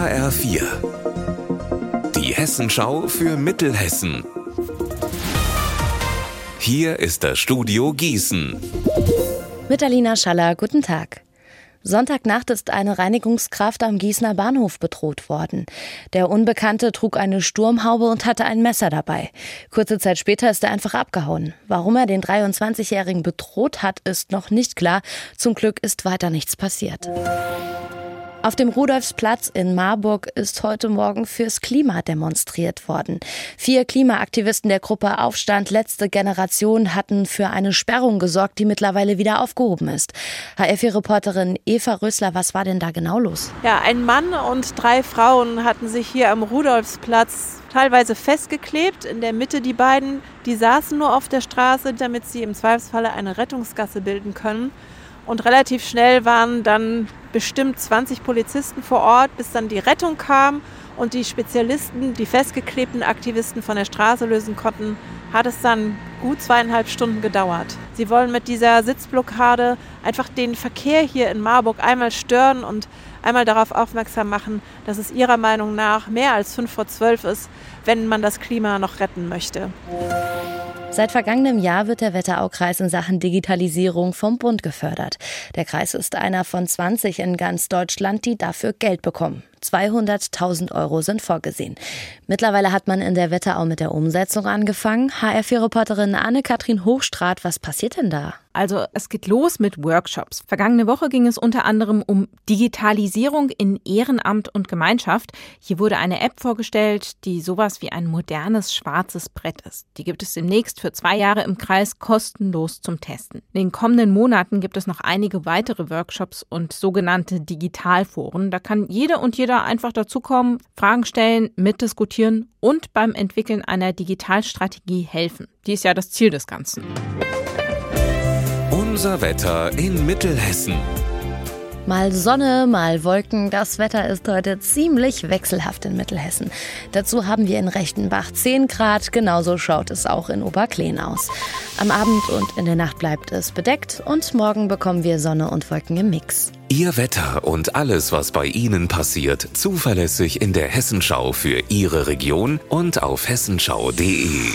HR4. Die Hessenschau für Mittelhessen. Hier ist das Studio Gießen. Mit Alina Schaller, guten Tag. Sonntagnacht ist eine Reinigungskraft am Gießener Bahnhof bedroht worden. Der Unbekannte trug eine Sturmhaube und hatte ein Messer dabei. Kurze Zeit später ist er einfach abgehauen. Warum er den 23-Jährigen bedroht hat, ist noch nicht klar. Zum Glück ist weiter nichts passiert. Auf dem Rudolfsplatz in Marburg ist heute Morgen fürs Klima demonstriert worden. Vier Klimaaktivisten der Gruppe Aufstand Letzte Generation hatten für eine Sperrung gesorgt, die mittlerweile wieder aufgehoben ist. HF-Reporterin Eva Rösler, was war denn da genau los? Ja, ein Mann und drei Frauen hatten sich hier am Rudolfsplatz teilweise festgeklebt. In der Mitte die beiden, die saßen nur auf der Straße, damit sie im Zweifelsfalle eine Rettungsgasse bilden können. Und relativ schnell waren dann bestimmt 20 Polizisten vor Ort, bis dann die Rettung kam und die Spezialisten, die festgeklebten Aktivisten von der Straße lösen konnten, hat es dann gut zweieinhalb Stunden gedauert. Sie wollen mit dieser Sitzblockade einfach den Verkehr hier in Marburg einmal stören und einmal darauf aufmerksam machen, dass es ihrer Meinung nach mehr als fünf vor zwölf ist, wenn man das Klima noch retten möchte. Seit vergangenem Jahr wird der Wetteraukreis in Sachen Digitalisierung vom Bund gefördert. Der Kreis ist einer von 20 in ganz Deutschland, die dafür Geld bekommen. 200.000 Euro sind vorgesehen. Mittlerweile hat man in der Wetterau mit der Umsetzung angefangen. HR4-Reporterin Anne-Kathrin Hochstrat, was passiert denn da? Also es geht los mit Workshops. Vergangene Woche ging es unter anderem um Digitalisierung in Ehrenamt und Gemeinschaft. Hier wurde eine App vorgestellt, die sowas wie ein modernes schwarzes Brett ist. Die gibt es demnächst für zwei Jahre im Kreis kostenlos zum Testen. In den kommenden Monaten gibt es noch einige weitere Workshops und sogenannte Digitalforen. Da kann jeder und jeder einfach dazukommen, Fragen stellen, mitdiskutieren und beim Entwickeln einer Digitalstrategie helfen. Die ist ja das Ziel des Ganzen. Unser Wetter in Mittelhessen. Mal Sonne, mal Wolken. Das Wetter ist heute ziemlich wechselhaft in Mittelhessen. Dazu haben wir in Rechtenbach 10 Grad. Genauso schaut es auch in Oberkleen aus. Am Abend und in der Nacht bleibt es bedeckt und morgen bekommen wir Sonne und Wolken im Mix. Ihr Wetter und alles, was bei Ihnen passiert, zuverlässig in der Hessenschau für Ihre Region und auf hessenschau.de.